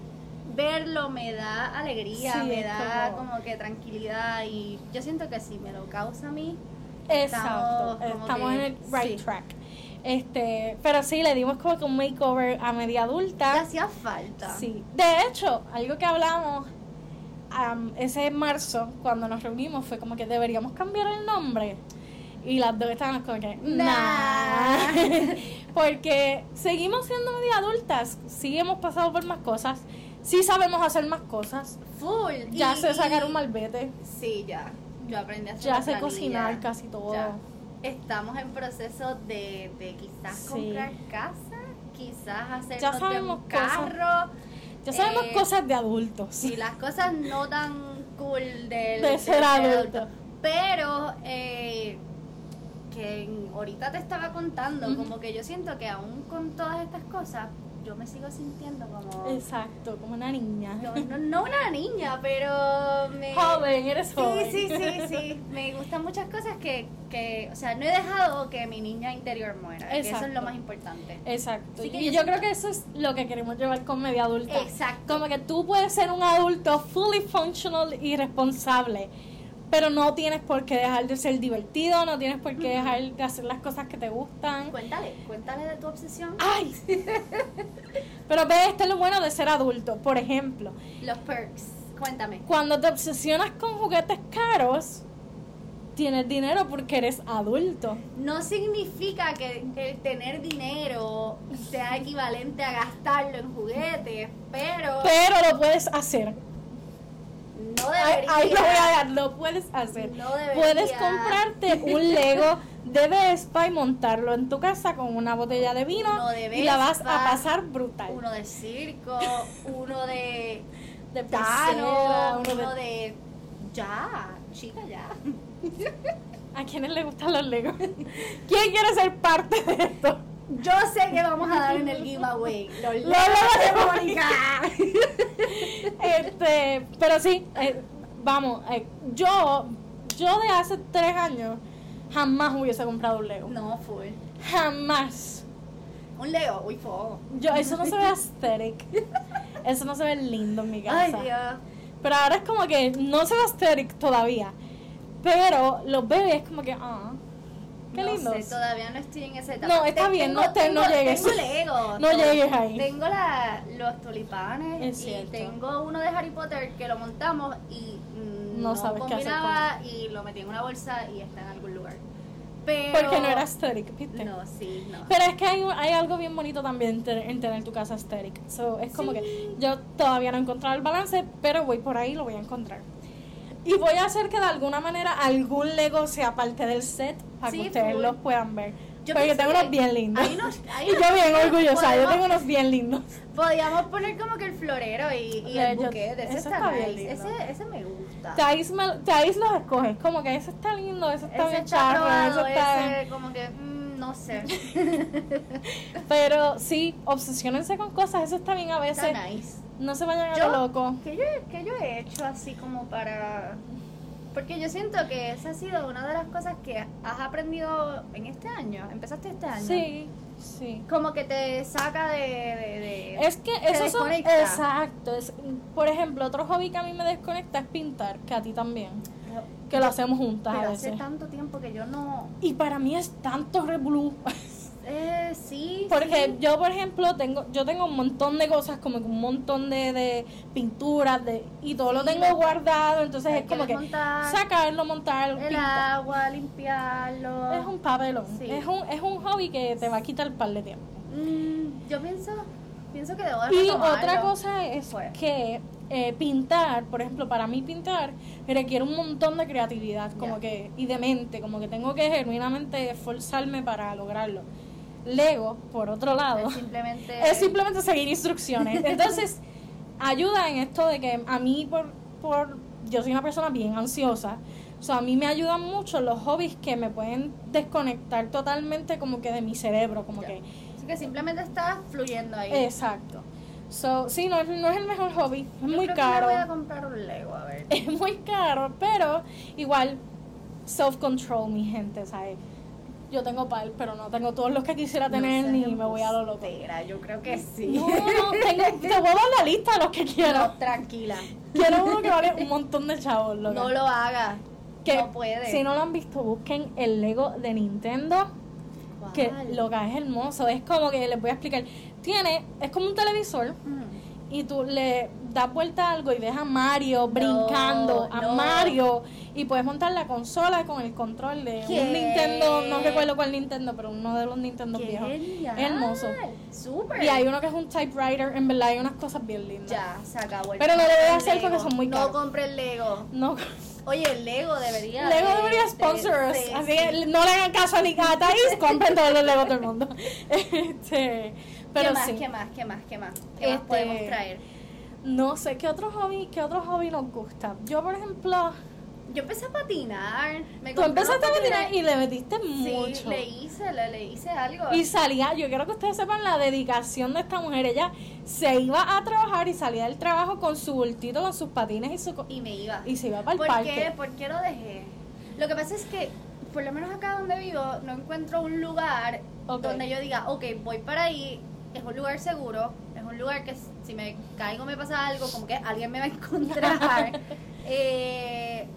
verlo me da alegría, Sí, me da como- como... que tranquilidad y yo siento que si me lo causa a mí, Exacto, Estamos estamos en el right sí. track. Este, pero sí, le dimos como que un makeover a media le adulta. hacía falta. Sí. De hecho, algo que hablamos am, ese marzo, cuando nos reunimos, fue como que deberíamos cambiar el nombre. Y las dos estaban como que, nah. Porque seguimos siendo media adultas, sí hemos pasado por más cosas, sí sabemos hacer más cosas. Full. Ya Y- sé sacar un malvete, Sí, ya. Yo aprendí a hacer ya sé cocinar casi todo. Ya. Estamos en proceso de, de quizás Sí. comprar casa, quizás hacernos Ya de un cosas. carro. Ya sabemos Eh, cosas de adultos. Sí, las cosas no tan cool del, De del ser adulto. Pero eh, que ahorita te estaba contando, como que yo siento que aún con todas estas cosas, yo me sigo sintiendo como... Exacto, como una niña. No, no, no una niña, pero me... Joven, eres Sí, joven. sí, sí, sí. Me gustan muchas cosas que, que, o sea, no he dejado que mi niña interior muera. que Eso es lo más importante. Exacto. Y yo yo creo que eso es lo que queremos llevar con media adulta. Exacto. Como que tú puedes ser un adulto fully functional y responsable, pero no tienes por qué dejar de ser divertido, no tienes por qué dejar de hacer las cosas que te gustan. Cuéntale, cuéntale de tu obsesión. ¡Ay! pero ve, esto es lo bueno de ser adulto. Por ejemplo, Los perks. Cuéntame. cuando te obsesionas con juguetes caros, tienes dinero porque eres adulto. No significa que el tener dinero sea equivalente a gastarlo en juguetes, pero Pero lo puedes hacer. No debería. ahí lo voy a dar, lo puedes hacer. No. Puedes comprarte un Lego de Vespa y montarlo en tu casa con una botella de vino Uno de y la vas a pasar brutal. Uno de circo, uno de de Tano, uno uno de- de. Ya, chica, ya. ¿A quiénes les gustan los Legos? ¿Quién quiere ser parte de esto? Yo sé que vamos a dar en el giveaway. Los Legos de. Este, pero sí, eh, vamos, eh, yo, yo de hace tres años jamás hubiese comprado un Lego. No, full. Jamás. Un Lego, uy, fo. Yo, eso no se ve aesthetic. Eso no se ve lindo en mi casa. Ay, Dios. Pero ahora es como que no se ve aesthetic todavía. Pero los bebés como que, ah, qué no. Sé, todavía no estoy en esa etapa. No, está Te- bien, tengo- no te- no tengo- llegues. Tengo Lego. No llegues ahí. Tengo la, los tulipanes Es y tengo uno de Harry Potter que lo montamos y mm, No no, sabes qué hacer y lo metí en una bolsa y está en algún lugar. Pero Porque no era aesthetic, ¿viste? No, sí, no. Pero es que hay, hay algo bien bonito también en te- en tener tu casa aesthetic. So, es como Sí. que yo todavía no he encontrado el balance, pero voy por ahí y lo voy a encontrar. Y voy a hacer que de alguna manera algún Lego sea parte del set para Sí, que ustedes los puedan ver. Yo Porque pensé tengo unos bien lindos. hay unos- hay y yo bien orgullosa, yo tengo unos bien lindos. Podíamos poner como que el florero y, el yo- buquete. Ese está, está bien nice. lindo. Ese, ese me gusta. Thais, me- Thais los escoges, como que ese está lindo, ese está ese bien está charro, probado, ese está... ese como que, mm, no sé. Pero sí, obsesionense con cosas, eso está bien a veces. Está nice. No se vayan a lo loco. ¿Qué yo, qué yo he hecho así como para...? Porque yo siento que esa ha sido una de las cosas que has aprendido en este año. Empezaste este año. Sí, sí. Como que te saca de... de, de- Es que eso son exacto. es- por ejemplo, otro hobby que a mí me desconecta es pintar, que a ti también. Que lo hacemos juntas a hace tanto tiempo que yo no... Y para mí es tanto revolú. Eh, sí, Porque sí. yo, por ejemplo, tengo yo tengo un montón de cosas, como que un montón de, de pinturas, de, y todo lo tengo guardado, entonces es como que sacarlo, montarlo, El pintar. agua, limpiarlo. Es un papelón. Sí. Es, un, es un hobby que te va a quitar un par de tiempo. Mm, yo pienso, pienso que debo de Y otra cosa es Fue. que eh, pintar, por ejemplo, para mí pintar requiere un montón de creatividad como que y de mente, como que tengo que genuinamente esforzarme para lograrlo. Lego, por otro lado, Es simplemente... es simplemente seguir instrucciones. Entonces, ayuda en esto de que a mí, por, por yo soy una persona bien ansiosa, o sea, a mí me ayudan mucho los hobbies que me pueden desconectar totalmente como que de mi cerebro, como que Así que simplemente está fluyendo ahí. Exacto. So, sí, no, es- no es el mejor hobby, es Yo muy creo caro. Que me voy a comprar un Lego, a ver. Es muy caro, pero igual self-control, mi gente, ¿sabes? Yo tengo par, pero no tengo todos los que quisiera tener No ni me voy a lo loco. embustera, Yo creo que sí. No, no, tengo, te voy a dar la lista de los que quiero. No, tranquila. Quiero uno que vale un montón de chavos, loca. No lo hagas. que, no puede. Si no lo han visto, busquen el Lego de Nintendo. Que lo que es hermoso. Es como que les voy a explicar. Tiene, es como un televisor. Mm. y tú le das vuelta a algo y ves a Mario brincando, a no. Mario, y puedes montar la consola con el control de ¿Qué? un Nintendo, no recuerdo cuál Nintendo, pero uno de los Nintendo Qué viejos. genial. Hermoso. Súper. Y hay uno que es un typewriter, en verdad hay unas cosas bien lindas. Ya, se acabó el Pero no lo voy a hacer porque son muy No caros. compre el Lego. No, Oye, el Lego debería. Lego de- debería de- sponsor sí, así sí. que no le hagan caso a ni a Thais, compren todos los Legos del mundo. Este, pero ¿Qué más, sí. qué más, qué más, qué más? ¿Qué más Este, podemos traer? No sé, ¿qué otro hobby, qué otro hobby nos gusta? Yo, por ejemplo, Yo empecé a patinar. Me Tú empezaste a patinar y le metiste Sí, mucho. le hice, le, le hice algo. Y salía, yo quiero que ustedes sepan la dedicación de esta mujer. Ella se iba a trabajar y salía del trabajo con su bultito, con sus patines y su Y me iba. y se iba para el ¿Por parque. qué? ¿Por qué lo dejé? Lo que pasa es que, por lo menos acá donde vivo, no encuentro un lugar Ok. donde yo diga, ok, voy para ahí, es un lugar seguro, es un lugar que si me caigo me pasa algo, como que alguien me va a encontrar. eh,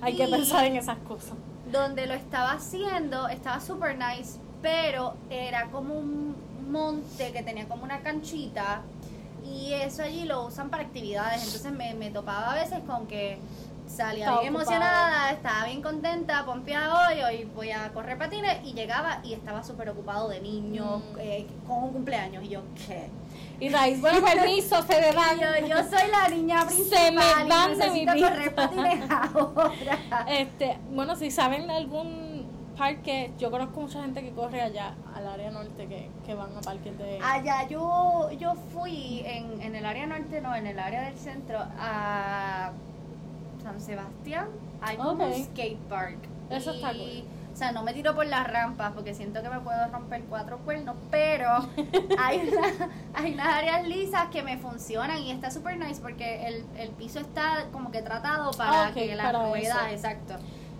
Hay que pensar en esas cosas. donde lo estaba haciendo estaba super nice, pero era como un monte que tenía como una canchita y eso allí lo usan para actividades, entonces me, me topaba a veces con que salía Estaba bien emocionada, estaba bien contenta, pompeada hoy, hoy voy a correr patines y llegaba y estaba súper ocupado de niños, Mm. eh, con un cumpleaños y yo, ¿qué? Y Raiz, bueno, permiso, se me van. Yo, yo soy la niña principal Se me van de mi necesito correr patines ahora. Este, bueno, si saben algún parque, yo conozco mucha gente que corre allá, al área norte, que, que van a parques de... Allá yo, yo fui en, en el área norte, no, en el área del centro, a San Sebastián. Hay como un skate park. Eso Y, está cool. O sea, no me tiro por las rampas porque siento que me puedo romper cuatro cuernos, pero hay, una- hay unas áreas lisas que me funcionan y está super nice porque el, el piso está como que tratado para que ruedas, eso. exacto.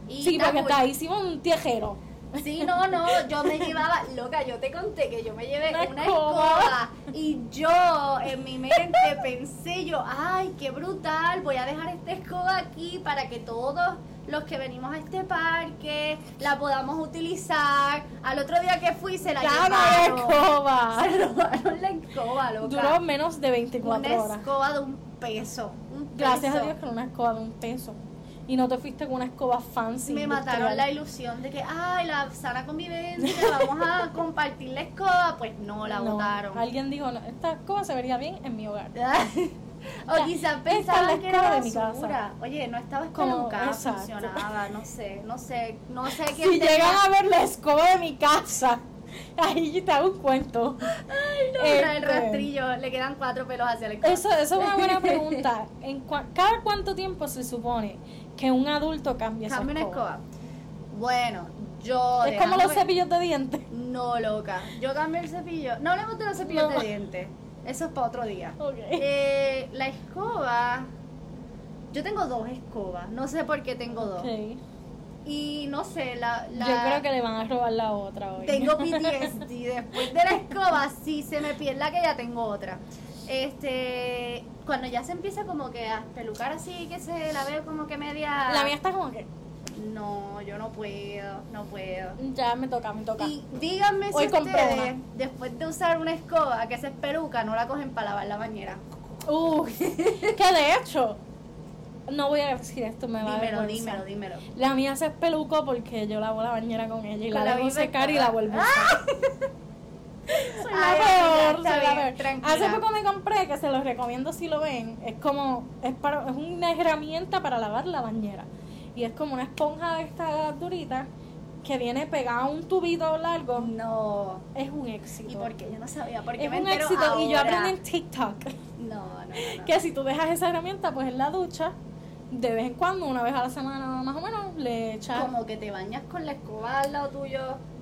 Y sí, porque cool. está hicimos un tejero. Sí, no, no, yo me llevaba, loca, yo te conté que yo me llevé Una una, escoba. y yo en mi mente pensé yo, ay, qué brutal, voy a dejar esta escoba aquí para que todos los que venimos a este parque la podamos utilizar. Al otro día que fui se la ¡Ya no hay llevaron. escoba! Se robaron la escoba, loca. Duró menos de una 24 horas. escoba de un peso. un Gracias a. Dios que era una escoba de un peso. Y no te fuiste con una escoba fancy. me industrial. mataron la ilusión de que, ay, la sana convivencia, vamos a compartir la escoba. Pues no, la No, botaron. Alguien dijo, no, esta escoba se vería bien en mi hogar. o quizás esta es la pensaban que era escoba de mi casa. Oye, no estaba exacto. funcionaba, no sé, no sé, no sé quién Si tenía- llegan a ver la escoba de mi casa, ahí hago un cuento. Ay, no, era el Este, rastrillo, le quedan cuatro pelos hacia la escoba. Eso, eso es una buena pregunta. ¿En cua- ¿Cada cuánto tiempo se supone que un adulto cambie esa escoba? escoba. Bueno, yo... Es como los cepillos de dientes. No, loca. Yo cambio el cepillo. No hablemos de los cepillos No. de dientes. Eso es para otro día. Ok. Eh, la escoba. Yo tengo dos escobas. No sé por qué tengo dos. Ok. Y no sé, la. la- Yo creo que le van a robar la otra hoy. Tengo PTSD. Después de la escoba, si se me pierde la que ya tengo otra. Este. Cuando ya se empieza como que a pelucar así, que se la veo como que media. La mía está como que. No, yo no puedo, no puedo. Ya me toca, me toca. Y díganme si Hoy ustedes, una. después de usar una escoba que se es peluca, no la cogen para lavar la bañera. Uy, que de hecho, no voy a decir esto, me va a Dímelo, dímelo, dímelo. La mía se espelucó porque yo lavo la bañera con ella y Con la la dejo secar y la vuelvo a usar. Soy la peor, soy la peor. Hace poco me compré, que se los recomiendo si lo ven, es como, es, para, es una herramienta para lavar la bañera. Y es como una esponja de esta durita que viene pegada a un tubito largo. No. Es un éxito. ¿Y por qué? Yo no sabía. Porque Es me un éxito. Y yo aprendí en TikTok. No, no, no. no. que si tú dejas esa herramienta pues en la ducha de vez en cuando una vez a la semana más o menos le echas Como que te bañas con la escoba al lado tuyo.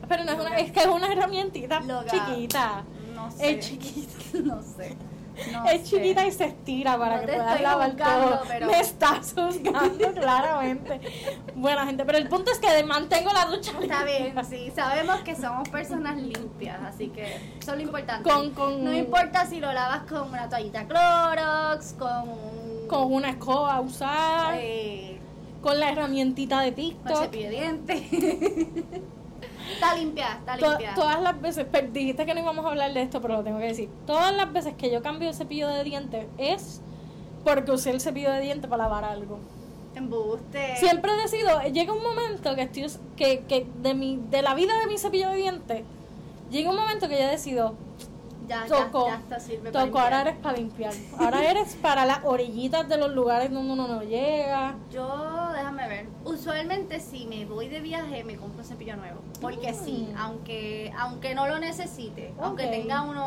Pero no es una es que es una herramientita chiquita. No sé. es chiquita. No sé. No es sé. chiquita y se estira para No que puedas lavar todo. pero- me estás juzgando claramente. Buena gente pero el punto es que mantengo la ducha Está bien, sí, sabemos que somos personas limpias, así que eso es lo importante. Con- con- No importa si lo lavas con una toallita Clorox, con con una escoba usada. Eh, con la herramientita de con TikTok. cepillo de dientes. está limpia, está To- limpia. todas las veces, pero dijiste que no íbamos a hablar de esto, pero lo tengo que decir. Todas las veces que yo cambio el cepillo de dientes es porque usé el cepillo de dientes para lavar algo. Embuste. Siempre decido, llega un momento que estoy que, que de mi de la vida de mi cepillo de dientes, llega un momento que yo decido, ya, tocó, ya, ya está, sirve para toco, ahora eres para limpiar. Ahora eres para las orillitas de los lugares donde uno no llega. Yo, déjame ver. Usualmente si me voy de viaje me compro un cepillo nuevo. Porque sí, Mm. aunque aunque no lo necesite, aunque tenga uno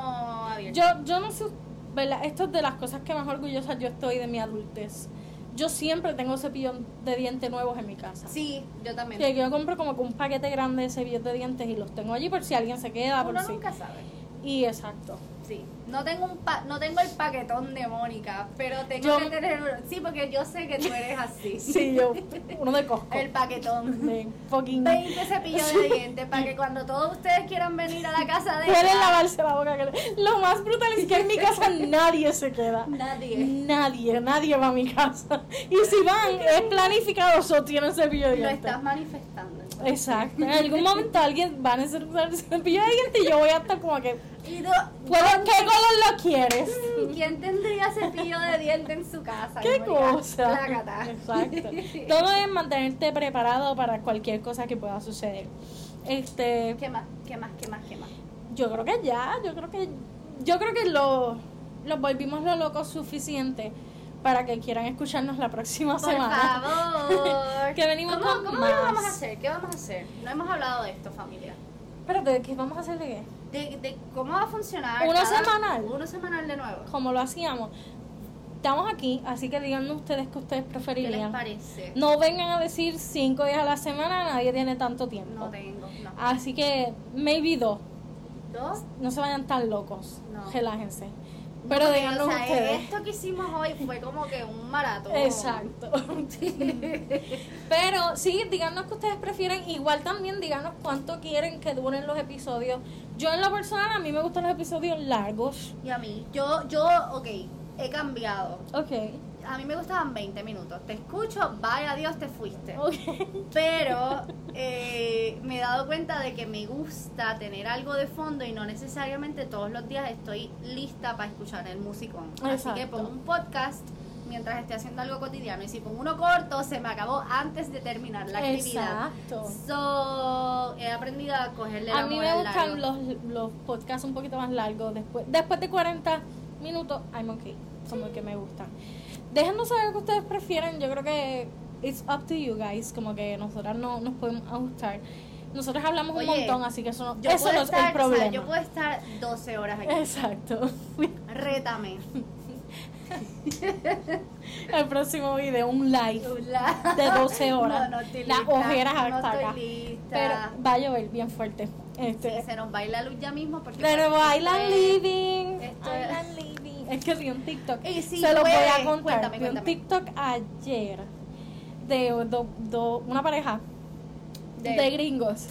abierto. Yo, yo no sé, ¿verdad? Esto es de las cosas que más orgullosa yo estoy de mi adultez. Yo siempre tengo cepillos de dientes nuevos en mi casa. sí, yo también. Que yo compro como que un paquete grande de cepillos de dientes y los tengo allí por si alguien se queda, por Uno si. nunca sabe. Y exacto. Sí. No tengo un pa no tengo el paquetón de Mónica, pero tengo Yo- que tener uno. Sí, porque yo sé que tú eres así. Sí, yo, uno de Costco. El paquetón. de fucking. 20 cepillos de dientes para que cuando todos ustedes quieran venir a la casa de Pueden ella, lavarse la boca. que Lo más brutal es que en mi casa nadie se queda. nadie. Nadie, nadie va a mi casa. Y si van, es planificado, o tienen cepillo de Lo dientes. estás manifestando. Exacto. En algún momento alguien va a necesitar el cepillo de dientes y yo voy a estar como que, Y tú- ¿puedo, ¿qué color lo quieres? ¿Quién tendría cepillo de dientes en su casa? ¿Qué cosa? Exacto. Todo es mantenerte preparado para cualquier cosa que pueda suceder. Este, ¿Qué más? ¿Qué más? ¿Qué más? ¿Qué más? yo creo que ya, yo creo que yo creo que lo los volvimos lo locos suficiente para que quieran escucharnos la próxima Por semana. favor. Que venimos ¿Cómo, con ¿cómo más. lo vamos a hacer? ¿Qué vamos a hacer? No hemos hablado de esto, familia. Espérate, ¿qué vamos a hacer de qué? De, de cómo va a funcionar. Uno semanal. Uno semanal de nuevo. Como lo hacíamos. Estamos aquí, así que díganme ustedes que ustedes ¿Qué les preferirían. parece? No vengan a decir cinco días a la semana, nadie tiene tanto tiempo. No tengo. No. Así que, maybe dos. ¿Dos? No se vayan tan locos. No. Relájense. No, Pero porque, díganos o sea, ustedes. Esto que hicimos hoy fue como que un maratón. Exacto. Pero sí, díganos que ustedes prefieren. Igual también díganos cuánto quieren que duren los episodios. Yo en lo personal, a mí me gustan los episodios largos. Y a mí, yo, yo, ok, he cambiado. Ok. A mí me gustaban 20 minutos. Te escucho, vaya Dios, te fuiste. Pero eh, me he dado cuenta de que me gusta tener algo de fondo y no necesariamente todos los días estoy lista para escuchar el musicón. Así que Exacto. pongo un podcast mientras esté haciendo algo cotidiano. Y si pongo uno corto, se me acabó antes de terminar la actividad. Exacto. So, he aprendido a cogerle A mí me gustan los, los podcasts un poquito más largos. Después, después de 40 minutos, I'm okay. Como que me gustan. Déjenos saber qué ustedes prefieren. Yo creo que it's up to you guys. Como que nosotras no nos podemos ajustar. Nosotros hablamos un Oye, montón, así que eso no, eso no es estar, el o sea, problema. yo puedo estar 12 horas aquí. Exacto. Rétame. el próximo video, un live. La- De 12 horas. No, no estoy Las lista, ojeras no hasta estoy acá. lista. Pero va a llover bien fuerte. Sí, Este, se nos baila la luz ya mismo porque pero es- living. esto Bailan es- living. Es que vi un TikTok. Y si Se lo voy a contar. cuéntame, vi un. TikTok ayer de do- do- una pareja De- de gringos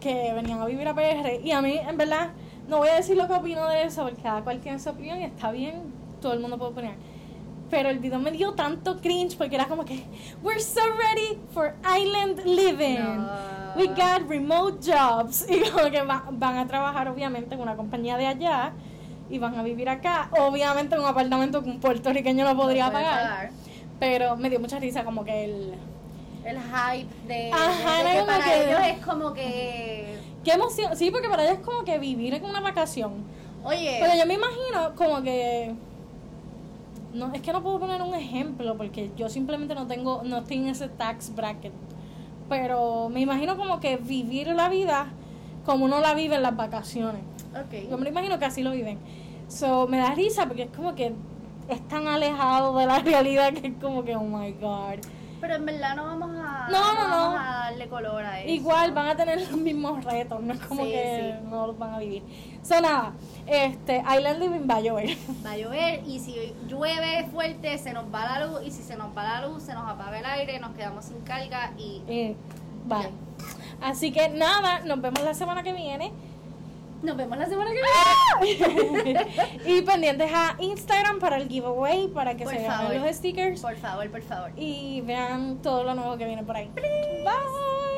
que venían a vivir a PR y a mí en verdad no voy a decir lo que opino de eso porque cada cual tiene su opinión y está bien todo el mundo puede opinar pero el video me dio tanto cringe porque era como que we're so ready for island living No. we got remote jobs y como que va- van a trabajar obviamente en una compañía de allá y van a vivir acá obviamente en un apartamento que un puertorriqueño no podría No pagar pero me dio mucha risa como que el El hype de, Ajá, de- que para que- ellos es como que. qué emoción sí porque para ellos es como que vivir en una vacación Oye. Pero yo me imagino como que no es que no puedo poner un ejemplo porque yo simplemente no tengo no estoy en ese tax bracket. Pero me imagino como que vivir la vida como uno la vive en las vacaciones. Yo Ok. me lo imagino que así lo viven. So, me da risa porque es como que es tan alejado de la realidad que es como que oh my god. Pero en verdad no vamos a. No, no, no. vamos a darle color a eso. Igual van a tener los mismos retos, no es como Sí, que sí. no los van a vivir. So nada, este Island Living va a llover. Va a llover y si llueve fuerte se nos va la luz y si se nos va la luz se nos apaga el aire, nos quedamos sin carga y Eh, bye. Así que nada, nos vemos la semana que viene. Nos vemos la semana que viene. y pendientes a Instagram para el giveaway, para que Por se favor. ganen los stickers Por favor, por favor. y vean todo lo nuevo que viene por ahí. Bye.